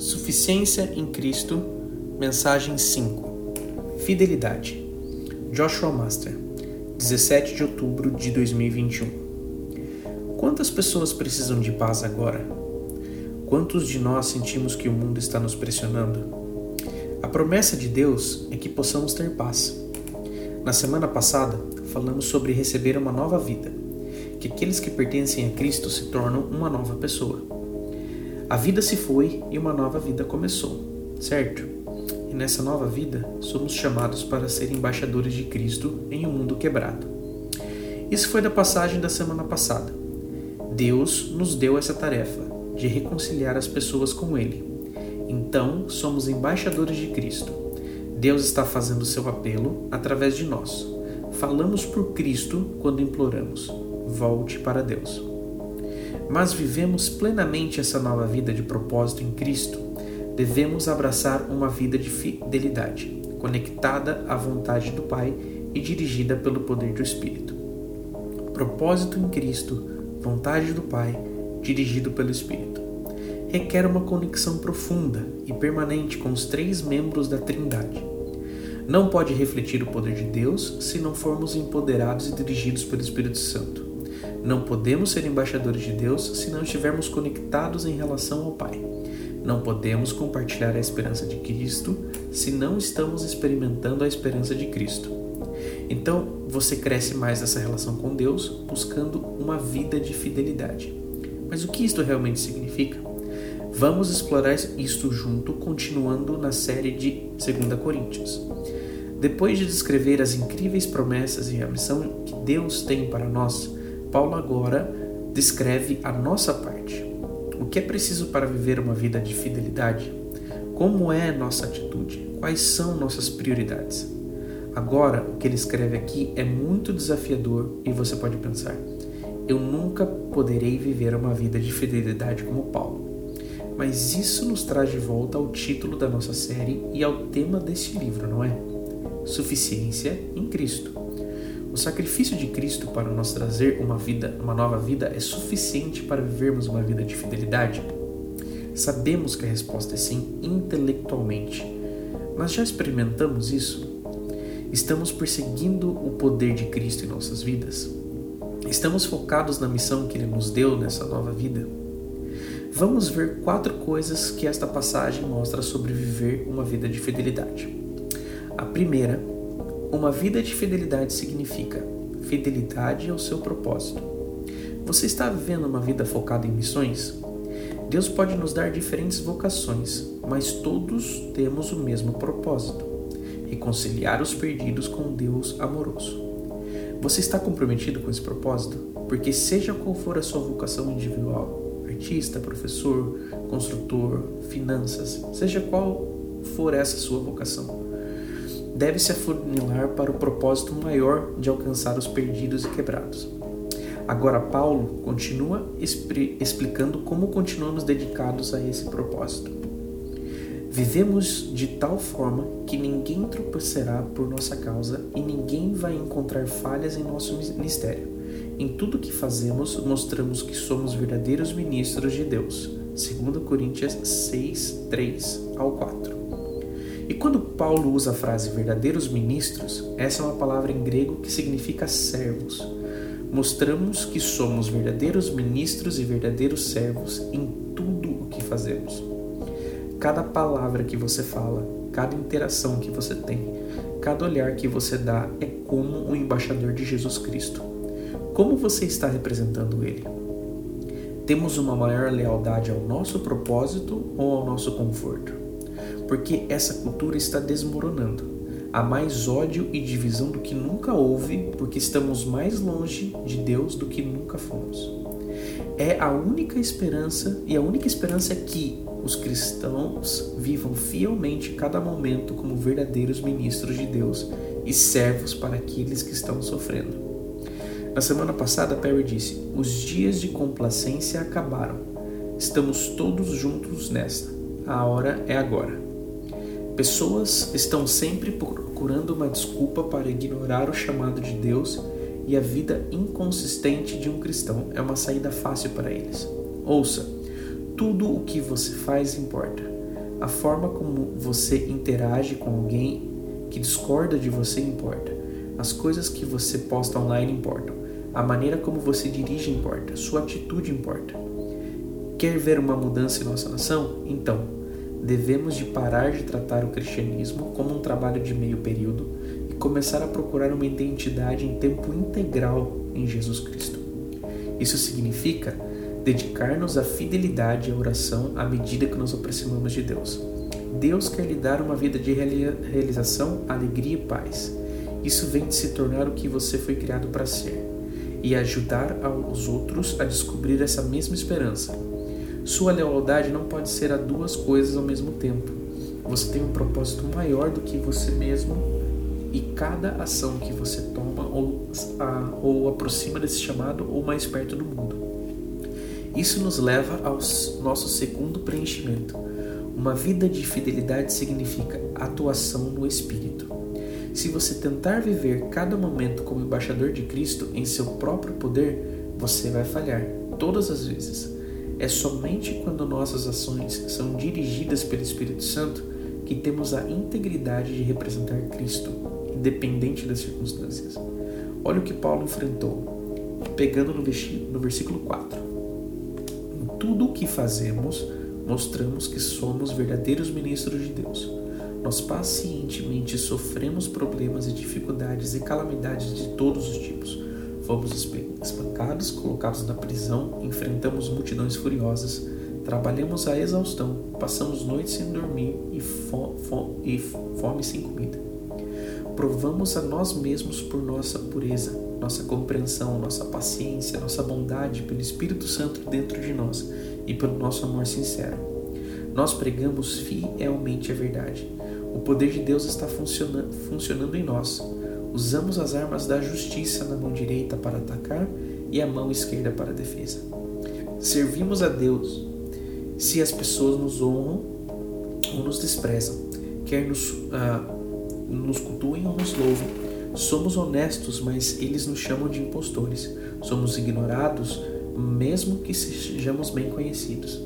Suficiência em Cristo, mensagem 5. Fidelidade. Joshua Master, 17 de outubro de 2021. Quantas pessoas precisam de paz agora? Quantos de nós sentimos que o mundo está nos pressionando? A promessa de Deus é que possamos ter paz. Na semana passada, falamos sobre receber uma nova vida, que aqueles que pertencem a Cristo se tornam uma nova pessoa. A vida se foi e uma nova vida começou, certo? E nessa nova vida somos chamados para ser embaixadores de Cristo em um mundo quebrado. Isso foi da passagem da semana passada. Deus nos deu essa tarefa de reconciliar as pessoas com Ele. Então, somos embaixadores de Cristo. Deus está fazendo seu apelo através de nós. Falamos por Cristo quando imploramos: volte para Deus mas vivemos plenamente essa nova vida de propósito em Cristo, devemos abraçar uma vida de fidelidade, conectada à vontade do Pai e dirigida pelo poder do Espírito. Propósito em Cristo, vontade do Pai, dirigido pelo Espírito. Requer uma conexão profunda e permanente com os três membros da Trindade. Não pode refletir o poder de Deus se não formos empoderados e dirigidos pelo Espírito Santo. Não podemos ser embaixadores de Deus se não estivermos conectados em relação ao Pai. Não podemos compartilhar a esperança de Cristo se não estamos experimentando a esperança de Cristo. Então, você cresce mais nessa relação com Deus, buscando uma vida de fidelidade. Mas o que isto realmente significa? Vamos explorar isto junto, continuando na série de 2 Coríntios. Depois de descrever as incríveis promessas e a missão que Deus tem para nós, Paulo agora descreve a nossa parte. O que é preciso para viver uma vida de fidelidade? Como é nossa atitude? Quais são nossas prioridades? Agora, o que ele escreve aqui é muito desafiador e você pode pensar: eu nunca poderei viver uma vida de fidelidade como Paulo. Mas isso nos traz de volta ao título da nossa série e ao tema deste livro, não é? Suficiência em Cristo. O sacrifício de Cristo para nos trazer uma vida, uma nova vida, é suficiente para vivermos uma vida de fidelidade? Sabemos que a resposta é sim, intelectualmente. Mas já experimentamos isso? Estamos perseguindo o poder de Cristo em nossas vidas? Estamos focados na missão que Ele nos deu nessa nova vida? Vamos ver quatro coisas que esta passagem mostra sobre viver uma vida de fidelidade. A primeira uma vida de fidelidade significa fidelidade ao seu propósito. Você está vivendo uma vida focada em missões? Deus pode nos dar diferentes vocações, mas todos temos o mesmo propósito: reconciliar os perdidos com Deus amoroso. Você está comprometido com esse propósito? Porque, seja qual for a sua vocação individual artista, professor, construtor, finanças seja qual for essa sua vocação deve se afunilar para o propósito maior de alcançar os perdidos e quebrados. Agora, Paulo continua explicando como continuamos dedicados a esse propósito. Vivemos de tal forma que ninguém tropeçará por nossa causa e ninguém vai encontrar falhas em nosso ministério. Em tudo que fazemos, mostramos que somos verdadeiros ministros de Deus. 2 Coríntios 6, 3 ao 4. E quando Paulo usa a frase verdadeiros ministros, essa é uma palavra em grego que significa servos. Mostramos que somos verdadeiros ministros e verdadeiros servos em tudo o que fazemos. Cada palavra que você fala, cada interação que você tem, cada olhar que você dá é como um embaixador de Jesus Cristo. Como você está representando ele? Temos uma maior lealdade ao nosso propósito ou ao nosso conforto? Porque essa cultura está desmoronando. Há mais ódio e divisão do que nunca houve, porque estamos mais longe de Deus do que nunca fomos. É a única esperança, e a única esperança é que os cristãos vivam fielmente cada momento como verdadeiros ministros de Deus e servos para aqueles que estão sofrendo. Na semana passada, Perry disse: Os dias de complacência acabaram. Estamos todos juntos nesta. A hora é agora. Pessoas estão sempre procurando uma desculpa para ignorar o chamado de Deus e a vida inconsistente de um cristão é uma saída fácil para eles. Ouça, tudo o que você faz importa. A forma como você interage com alguém que discorda de você importa. As coisas que você posta online importam. A maneira como você dirige importa. Sua atitude importa. Quer ver uma mudança em nossa nação? Então, devemos de parar de tratar o cristianismo como um trabalho de meio período e começar a procurar uma identidade em tempo integral em Jesus Cristo. Isso significa dedicar-nos à fidelidade e à oração à medida que nos aproximamos de Deus. Deus quer lhe dar uma vida de realização, alegria e paz. Isso vem de se tornar o que você foi criado para ser e ajudar os outros a descobrir essa mesma esperança. Sua lealdade não pode ser a duas coisas ao mesmo tempo. Você tem um propósito maior do que você mesmo e cada ação que você toma ou, a, ou aproxima desse chamado ou mais perto do mundo. Isso nos leva ao nosso segundo preenchimento. Uma vida de fidelidade significa atuação no Espírito. Se você tentar viver cada momento como embaixador de Cristo em seu próprio poder, você vai falhar todas as vezes. É somente quando nossas ações são dirigidas pelo Espírito Santo que temos a integridade de representar Cristo, independente das circunstâncias. Olha o que Paulo enfrentou, pegando no versículo 4. Em tudo o que fazemos, mostramos que somos verdadeiros ministros de Deus. Nós pacientemente sofremos problemas e dificuldades e calamidades de todos os tipos Fomos espancados, colocados na prisão, enfrentamos multidões furiosas, trabalhamos a exaustão, passamos noites sem dormir e, fo fo e fome sem comida. Provamos a nós mesmos por nossa pureza, nossa compreensão, nossa paciência, nossa bondade pelo Espírito Santo dentro de nós e pelo nosso amor sincero. Nós pregamos fielmente a verdade. O poder de Deus está funcionando em nós Usamos as armas da justiça na mão direita para atacar e a mão esquerda para defesa. Servimos a Deus se as pessoas nos honram ou nos desprezam, quer nos, ah, nos cultuem ou nos louvam. Somos honestos, mas eles nos chamam de impostores. Somos ignorados, mesmo que sejamos bem conhecidos.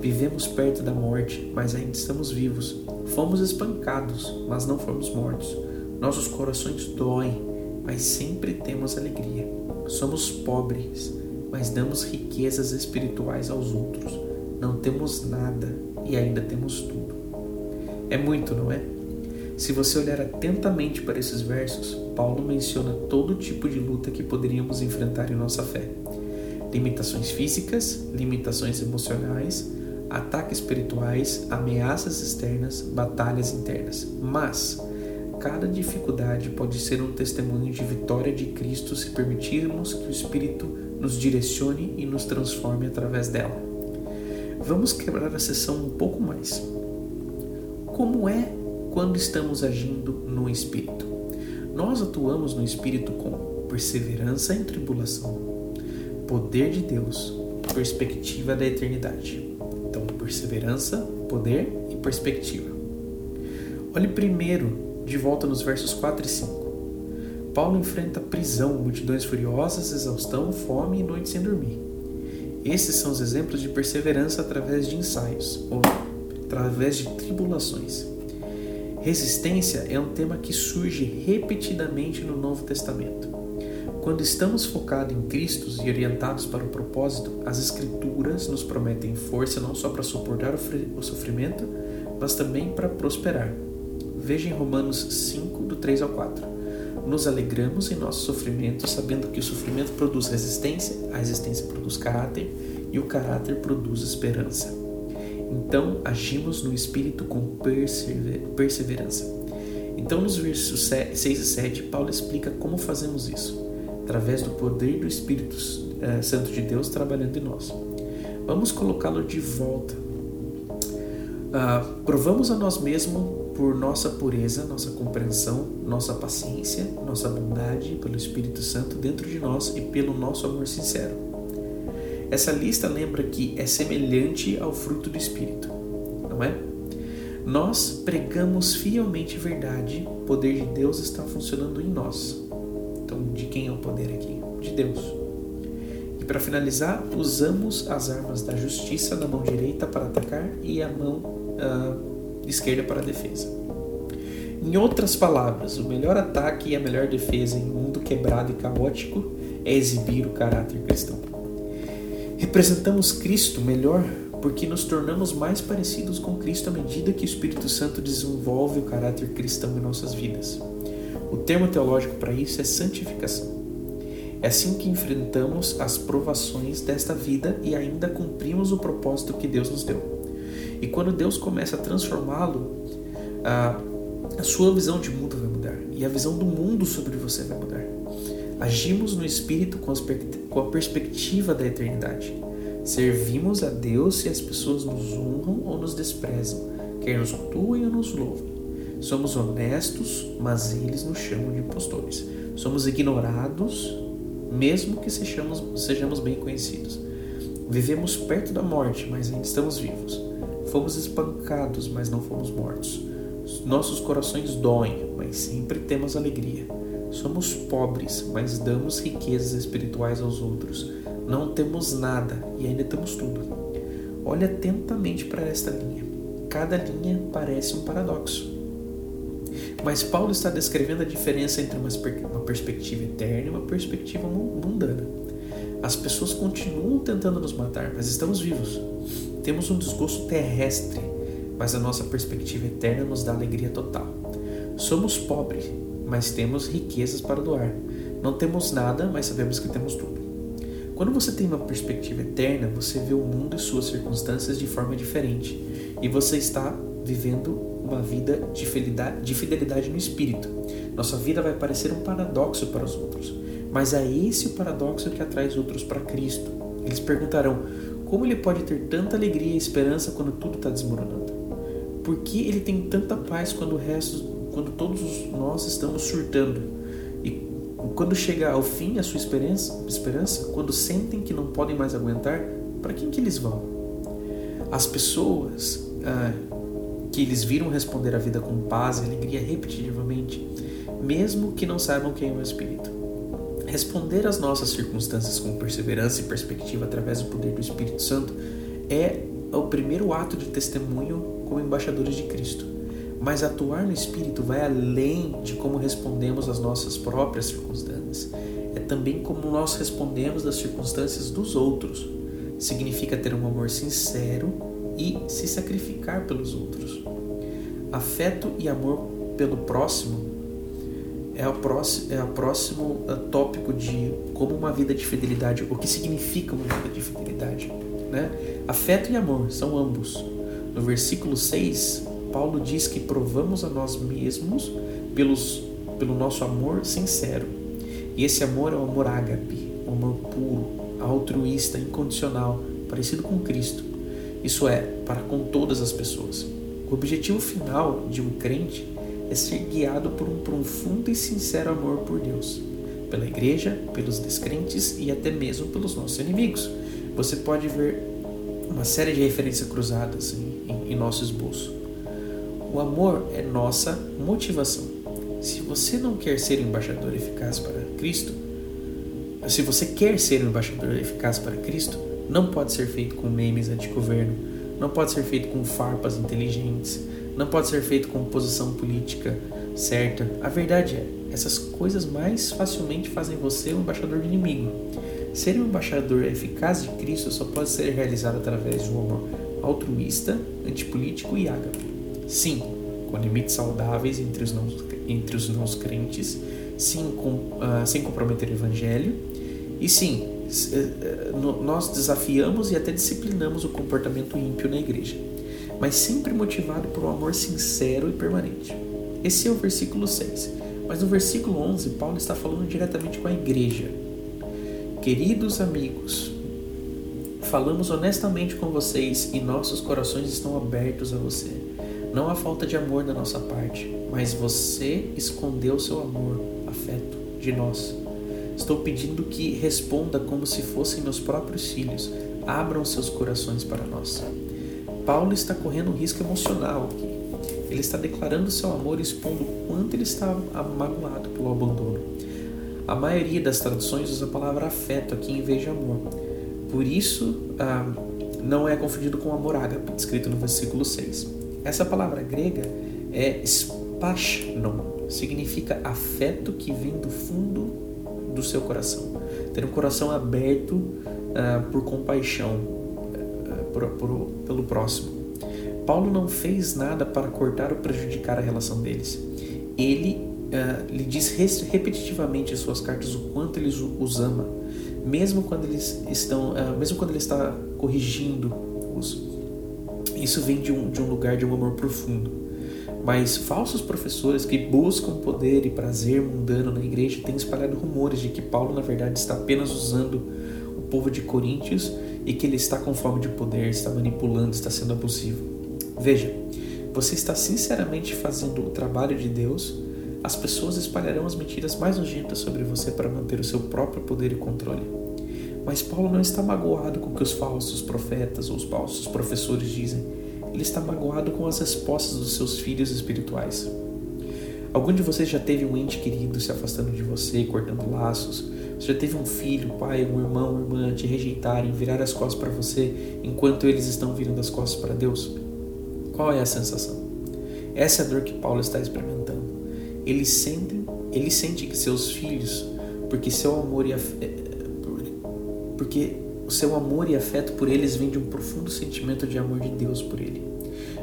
Vivemos perto da morte, mas ainda estamos vivos. Fomos espancados, mas não fomos mortos. Nossos corações doem, mas sempre temos alegria. Somos pobres, mas damos riquezas espirituais aos outros. Não temos nada e ainda temos tudo. É muito, não é? Se você olhar atentamente para esses versos, Paulo menciona todo tipo de luta que poderíamos enfrentar em nossa fé: limitações físicas, limitações emocionais, ataques espirituais, ameaças externas, batalhas internas. Mas Cada dificuldade pode ser um testemunho de vitória de Cristo se permitirmos que o Espírito nos direcione e nos transforme através dela. Vamos quebrar a sessão um pouco mais. Como é quando estamos agindo no Espírito? Nós atuamos no Espírito com perseverança em tribulação, poder de Deus, perspectiva da eternidade. Então, perseverança, poder e perspectiva. Olhe primeiro de volta nos versos 4 e 5. Paulo enfrenta prisão, multidões furiosas, exaustão, fome e noites sem dormir. Esses são os exemplos de perseverança através de ensaios, ou através de tribulações. Resistência é um tema que surge repetidamente no Novo Testamento. Quando estamos focados em Cristo e orientados para o propósito, as Escrituras nos prometem força não só para suportar o sofrimento, mas também para prosperar. Veja em Romanos 5, do 3 ao 4. Nos alegramos em nosso sofrimento, sabendo que o sofrimento produz resistência, a resistência produz caráter e o caráter produz esperança. Então agimos no espírito com perseverança. Então, nos versos 6 e 7, Paulo explica como fazemos isso, através do poder do Espírito eh, Santo de Deus trabalhando em nós. Vamos colocá-lo de volta. Uh, provamos a nós mesmos por nossa pureza, nossa compreensão, nossa paciência, nossa bondade pelo Espírito Santo dentro de nós e pelo nosso amor sincero. Essa lista lembra que é semelhante ao fruto do Espírito, não é? Nós pregamos fielmente verdade, o poder de Deus está funcionando em nós. Então, de quem é o poder aqui? De Deus. E para finalizar, usamos as armas da justiça na mão direita para atacar e a mão uh, esquerda para a defesa. Em outras palavras, o melhor ataque e a melhor defesa em um mundo quebrado e caótico é exibir o caráter cristão. Representamos Cristo melhor porque nos tornamos mais parecidos com Cristo à medida que o Espírito Santo desenvolve o caráter cristão em nossas vidas. O termo teológico para isso é santificação. É assim que enfrentamos as provações desta vida e ainda cumprimos o propósito que Deus nos deu. E quando Deus começa a transformá-lo, a, a sua visão de mundo vai mudar e a visão do mundo sobre você vai mudar. Agimos no Espírito com, com a perspectiva da eternidade. Servimos a Deus e as pessoas nos honram ou nos desprezam, quer nos cultuem ou nos louvem. Somos honestos, mas eles nos chamam de impostores. Somos ignorados, mesmo que sejamos, sejamos bem conhecidos. Vivemos perto da morte, mas ainda estamos vivos. Fomos espancados, mas não fomos mortos. Nossos corações doem, mas sempre temos alegria. Somos pobres, mas damos riquezas espirituais aos outros. Não temos nada e ainda temos tudo. Olhe atentamente para esta linha. Cada linha parece um paradoxo. Mas Paulo está descrevendo a diferença entre uma, perspectiva eterna e uma perspectiva mundana. As pessoas continuam tentando nos matar, mas estamos vivos. Temos um desgosto terrestre, mas a nossa perspectiva eterna nos dá alegria total. Somos pobres, mas temos riquezas para doar. Não temos nada, mas sabemos que temos tudo. Quando você tem uma perspectiva eterna, você vê o mundo e suas circunstâncias de forma diferente, e você está vivendo uma vida de fidelidade, de fidelidade no espírito. Nossa vida vai parecer um paradoxo para os outros, mas é esse o paradoxo que atrai os outros para Cristo. Eles perguntarão: como ele pode ter tanta alegria e esperança quando tudo está desmoronando? Por que ele tem tanta paz quando o resto, quando todos nós estamos surtando? E quando chega ao fim a sua esperança, esperança quando sentem que não podem mais aguentar, para quem que eles vão? As pessoas ah, que eles viram responder a vida com paz e alegria repetitivamente, mesmo que não saibam quem é o Espírito. Responder às nossas circunstâncias com perseverança e perspectiva através do poder do Espírito Santo é o primeiro ato de testemunho como embaixadores de Cristo. Mas atuar no Espírito vai além de como respondemos às nossas próprias circunstâncias. É também como nós respondemos às circunstâncias dos outros. Significa ter um amor sincero e se sacrificar pelos outros. Afeto e amor pelo próximo é o próximo, é o próximo uh, tópico de como uma vida de fidelidade, o que significa uma vida de fidelidade. Né? Afeto e amor são ambos. No versículo 6, Paulo diz que provamos a nós mesmos pelos, pelo nosso amor sincero. E esse amor é o amor ágape, um amor puro, altruísta, incondicional, parecido com Cristo. Isso é, para com todas as pessoas. O objetivo final de um crente é ser guiado por um profundo e sincero amor por Deus, pela igreja, pelos descrentes e até mesmo pelos nossos inimigos. Você pode ver uma série de referências cruzadas em, em, em nosso esboço. O amor é nossa motivação. Se você não quer ser embaixador eficaz para Cristo, se você quer ser um embaixador eficaz para Cristo, não pode ser feito com memes anti-governo, não pode ser feito com farpas inteligentes, não pode ser feito com posição política certa. A verdade é, essas coisas mais facilmente fazem você um embaixador de inimigo. Ser um embaixador eficaz de Cristo só pode ser realizado através de um amor altruísta, antipolítico e ágape. Sim, com limites saudáveis entre os não, entre os não crentes, sim, com, uh, sem comprometer o evangelho, e sim, eh, eh, nós desafiamos e até disciplinamos o comportamento ímpio na igreja, mas sempre motivado por um amor sincero e permanente. Esse é o versículo 6. Mas no versículo 11, Paulo está falando diretamente com a igreja. Queridos amigos, falamos honestamente com vocês e nossos corações estão abertos a você. Não há falta de amor da nossa parte, mas você escondeu seu amor, afeto, de nós. Estou pedindo que responda como se fossem meus próprios filhos. Abram seus corações para nós. Paulo está correndo um risco emocional aqui. Ele está declarando seu amor expondo o quanto ele está magoado pelo abandono. A maioria das traduções usa a palavra afeto aqui em vez de amor. Por isso, ah, não é confundido com amor ágape, escrito no versículo 6. Essa palavra grega é spashnon, significa afeto que vem do fundo do seu coração. Ter um coração aberto uh, por compaixão uh, por, por, pelo próximo. Paulo não fez nada para cortar ou prejudicar a relação deles. Ele uh, lhe diz repetitivamente em suas cartas o quanto ele os ama, mesmo quando eles estão, mesmo quando ele está corrigindo-os. Isso vem de um, de um lugar de um amor profundo. Mas falsos professores que buscam poder e prazer mundano na igreja têm espalhado rumores de que Paulo, na verdade, está apenas usando o povo de Coríntios e que ele está com fome de poder, está manipulando, está sendo abusivo. Veja, você está sinceramente fazendo o trabalho de Deus, as pessoas espalharão as mentiras mais nojentas sobre você para manter o seu próprio poder e controle. Mas Paulo não está magoado com o que os falsos profetas ou os falsos professores dizem ele está magoado com as respostas dos seus filhos espirituais. Algum de vocês já teve um ente querido se afastando de você, cortando laços? Você já teve um filho, pai, um irmão, uma irmã te rejeitarem, virar as costas para você enquanto eles estão virando as costas para Deus? Qual é a sensação? Essa é a dor que Paulo está experimentando. Ele sente, ele sente que seus filhos, porque seu amor e afeto, porque o seu amor e afeto por eles vem de um profundo sentimento de amor de Deus por ele.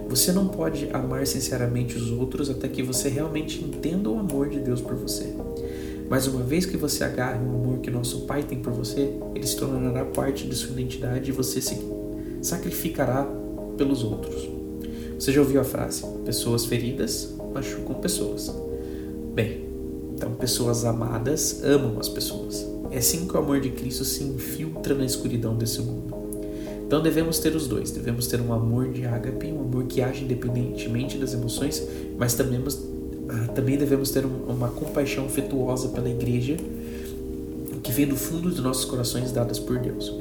Você não pode amar sinceramente os outros até que você realmente entenda o amor de Deus por você. Mas uma vez que você agarre o amor que nosso Pai tem por você, ele se tornará parte de sua identidade e você se sacrificará pelos outros. Você já ouviu a frase: pessoas feridas machucam pessoas. Bem, então pessoas amadas amam as pessoas. É assim que o amor de Cristo se infiltra na escuridão desse mundo. Então devemos ter os dois. Devemos ter um amor de ágape, um amor que age independentemente das emoções, mas também, também devemos ter uma compaixão afetuosa pela igreja que vem do fundo dos nossos corações dadas por Deus.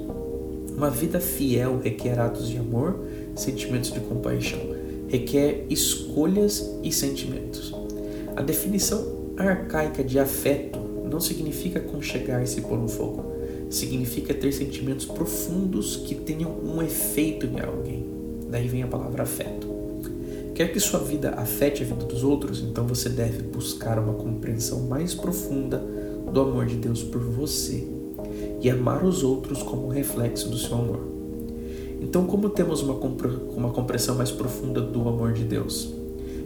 Uma vida fiel requer atos de amor, sentimentos de compaixão, requer escolhas e sentimentos. A definição arcaica de afeto não significa conchegar-se por um fogo. Significa ter sentimentos profundos que tenham um efeito em alguém. Daí vem a palavra afeto. Quer que sua vida afete a vida dos outros, então você deve buscar uma compreensão mais profunda do amor de Deus por você e amar os outros como um reflexo do seu amor. Então, como temos uma, uma compreensão mais profunda do amor de Deus?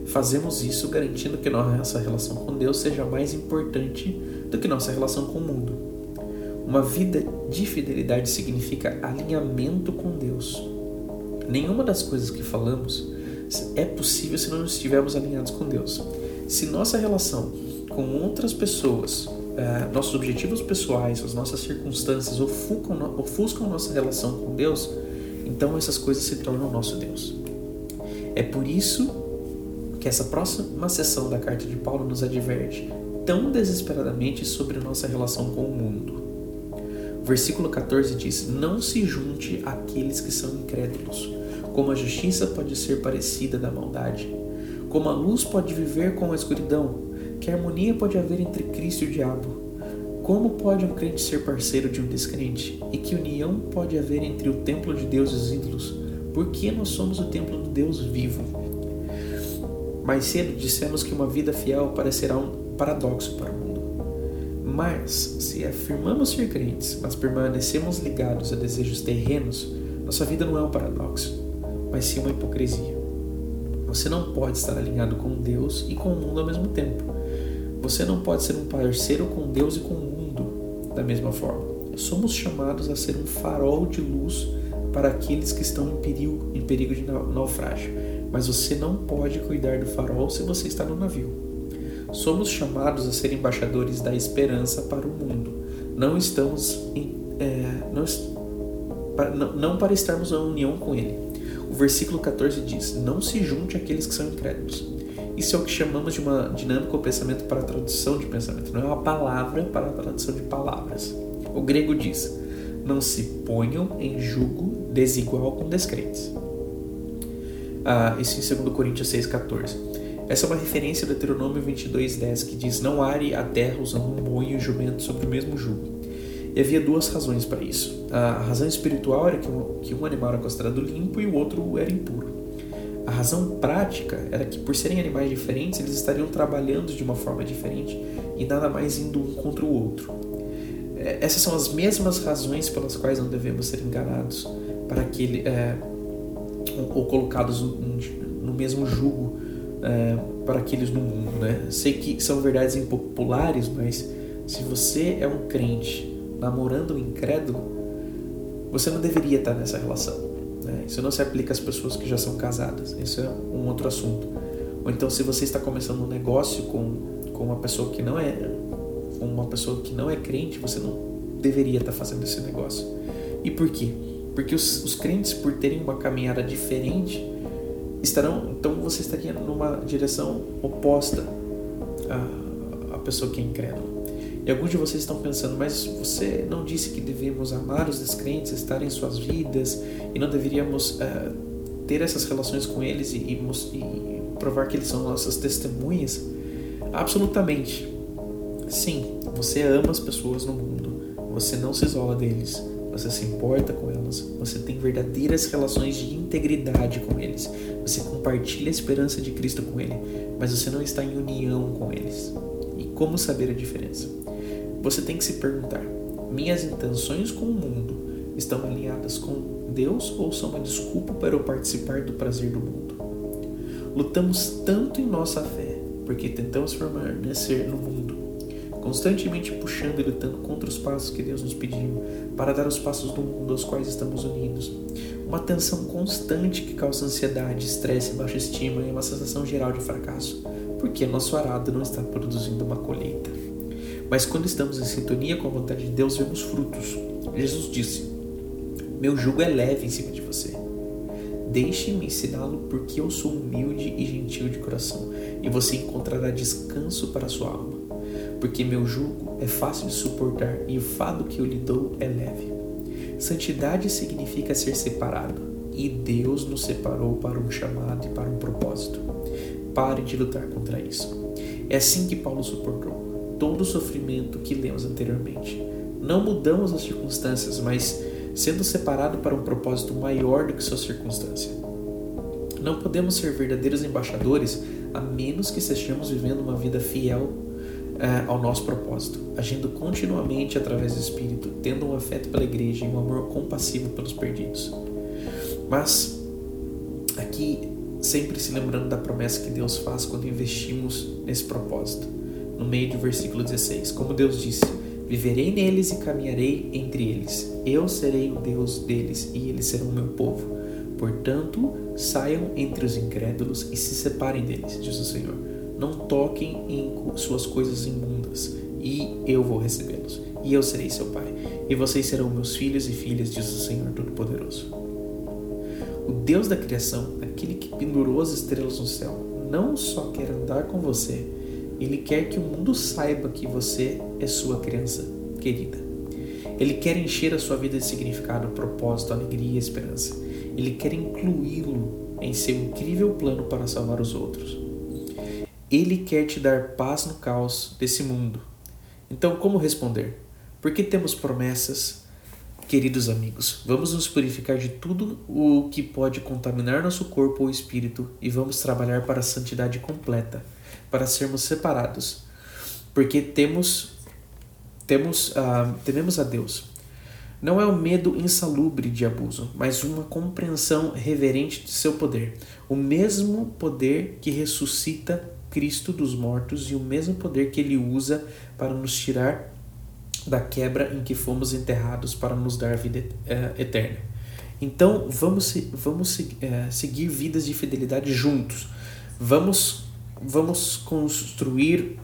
Fazemos isso garantindo que nossa relação com Deus seja mais importante do que nossa relação com o mundo. Uma vida de fidelidade significa alinhamento com Deus. Nenhuma das coisas que falamos é possível se não estivermos alinhados com Deus. Se nossa relação com outras pessoas, eh, nossos objetivos pessoais, as nossas circunstâncias ofuscam, ofuscam nossa relação com Deus, então essas coisas se tornam nosso Deus. É por isso que essa próxima sessão da carta de Paulo nos adverte tão desesperadamente sobre nossa relação com o mundo. Versículo 14 diz: Não se junte àqueles que são incrédulos, como a justiça pode ser parecida da maldade, como a luz pode viver com a escuridão, que harmonia pode haver entre Cristo e o diabo. Como pode um crente ser parceiro de um descrente? E que união pode haver entre o templo de Deus e os ídolos? Porque nós somos o templo do Deus vivo. Mais cedo dissemos que uma vida fiel parecerá um paradoxo para o mundo. Mas, se afirmamos ser crentes, mas permanecemos ligados a desejos terrenos, nossa vida não é um paradoxo, mas sim uma hipocrisia. Você não pode estar alinhado com Deus e com o mundo ao mesmo tempo. Você não pode ser um parceiro com Deus e com o mundo da mesma forma. Somos chamados a ser um farol de luz para aqueles que estão em perigo, em perigo de naufrágio. Mas você não pode cuidar do farol se você está no navio. Somos chamados a ser embaixadores da esperança para o mundo. Não estamos em, é, não, não para estarmos em união com Ele. O versículo 14 diz: Não se junte àqueles que são incrédulos. Isso é o que chamamos de uma dinâmica ou pensamento para tradução de pensamento, não é uma palavra para a tradução de palavras. O grego diz: Não se ponham em julgo desigual com descrentes. Ah, isso em 2 Coríntios 6,14. Essa é uma referência do Deuteronômio 22:10 que diz: Não are a terra usando um boi e um jumento sobre o mesmo jugo. E havia duas razões para isso. A razão espiritual era que um, que um animal era considerado limpo e o outro era impuro. A razão prática era que, por serem animais diferentes, eles estariam trabalhando de uma forma diferente e nada mais indo um contra o outro. É, essas são as mesmas razões pelas quais não devemos ser enganados para aquele, é, ou colocados no mesmo jugo é, para aqueles no mundo. Né? Sei que são verdades impopulares, mas se você é um crente namorando um incrédulo, você não deveria estar nessa relação. Né? Isso não se aplica às pessoas que já são casadas. Isso é um outro assunto. Ou então, se você está começando um negócio com, com uma pessoa que não é uma pessoa que não é crente, você não deveria estar fazendo esse negócio. E por quê? Porque os, os crentes, por terem uma caminhada diferente, estarão. Então você estaria numa direção oposta à, à pessoa que é incrédula. E alguns de vocês estão pensando, mas você não disse que devemos amar os descrentes, estar em suas vidas e não deveríamos uh, ter essas relações com eles e, e, e provar que eles são nossas testemunhas? Absolutamente. Sim, você ama as pessoas no mundo, você não se isola deles, você se importa com elas, você tem verdadeiras relações de integridade com eles, você compartilha a esperança de Cristo com ele, mas você não está em união com eles. E como saber a diferença? Você tem que se perguntar: minhas intenções com o mundo estão alinhadas com Deus ou são uma desculpa para eu participar do prazer do mundo? Lutamos tanto em nossa fé porque tentamos permanecer no mundo constantemente puxando e lutando contra os passos que Deus nos pediu, para dar os passos do mundo aos quais estamos unidos. Uma tensão constante que causa ansiedade, estresse, baixa estima e uma sensação geral de fracasso, porque nosso arado não está produzindo uma colheita. Mas quando estamos em sintonia com a vontade de Deus, vemos frutos. Jesus disse: Meu jugo é leve em cima de você. Deixe-me ensiná-lo, porque eu sou humilde e gentil de coração, e você encontrará descanso para a sua alma porque meu jugo é fácil de suportar e o fado que eu lhe dou é leve. Santidade significa ser separado, e Deus nos separou para um chamado e para um propósito. Pare de lutar contra isso. É assim que Paulo suportou todo o sofrimento que lemos anteriormente. Não mudamos as circunstâncias, mas sendo separado para um propósito maior do que sua circunstância. Não podemos ser verdadeiros embaixadores a menos que estejamos vivendo uma vida fiel é, ao nosso propósito, agindo continuamente através do Espírito, tendo um afeto pela igreja e um amor compassivo pelos perdidos. Mas, aqui, sempre se lembrando da promessa que Deus faz quando investimos nesse propósito. No meio do versículo 16, como Deus disse: Viverei neles e caminharei entre eles. Eu serei o Deus deles e eles serão o meu povo. Portanto, saiam entre os incrédulos e se separem deles, diz o Senhor não toquem em suas coisas imundas, e eu vou recebê-los, e eu serei seu pai, e vocês serão meus filhos e filhas, diz o Senhor Todo-Poderoso. O Deus da criação, aquele que pendurou as estrelas no céu, não só quer andar com você, ele quer que o mundo saiba que você é sua criança querida. Ele quer encher a sua vida de significado, propósito, alegria e esperança. Ele quer incluí-lo em seu incrível plano para salvar os outros. Ele quer te dar paz no caos desse mundo. Então, como responder? Porque temos promessas, queridos amigos. Vamos nos purificar de tudo o que pode contaminar nosso corpo ou espírito e vamos trabalhar para a santidade completa, para sermos separados. Porque temos temos uh, tememos a Deus. Não é o medo insalubre de abuso, mas uma compreensão reverente de seu poder, o mesmo poder que ressuscita Cristo dos mortos e o mesmo poder que ele usa para nos tirar da quebra em que fomos enterrados para nos dar vida é, eterna. Então vamos, vamos é, seguir vidas de fidelidade juntos. Vamos, vamos construir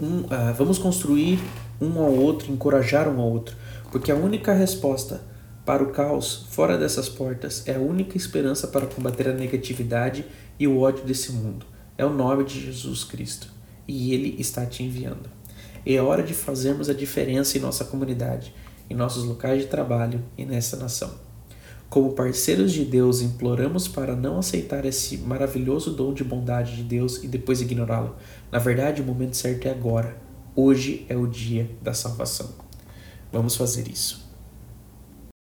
um, uh, vamos construir um ao outro, encorajar um ao outro, porque a única resposta para o caos fora dessas portas é a única esperança para combater a negatividade e o ódio desse mundo é o nome de Jesus Cristo e Ele está te enviando. É hora de fazermos a diferença em nossa comunidade, em nossos locais de trabalho e nessa nação. Como parceiros de Deus, imploramos para não aceitar esse maravilhoso dom de bondade de Deus e depois ignorá-lo. Na verdade, o momento certo é agora. Hoje é o dia da salvação. Vamos fazer isso.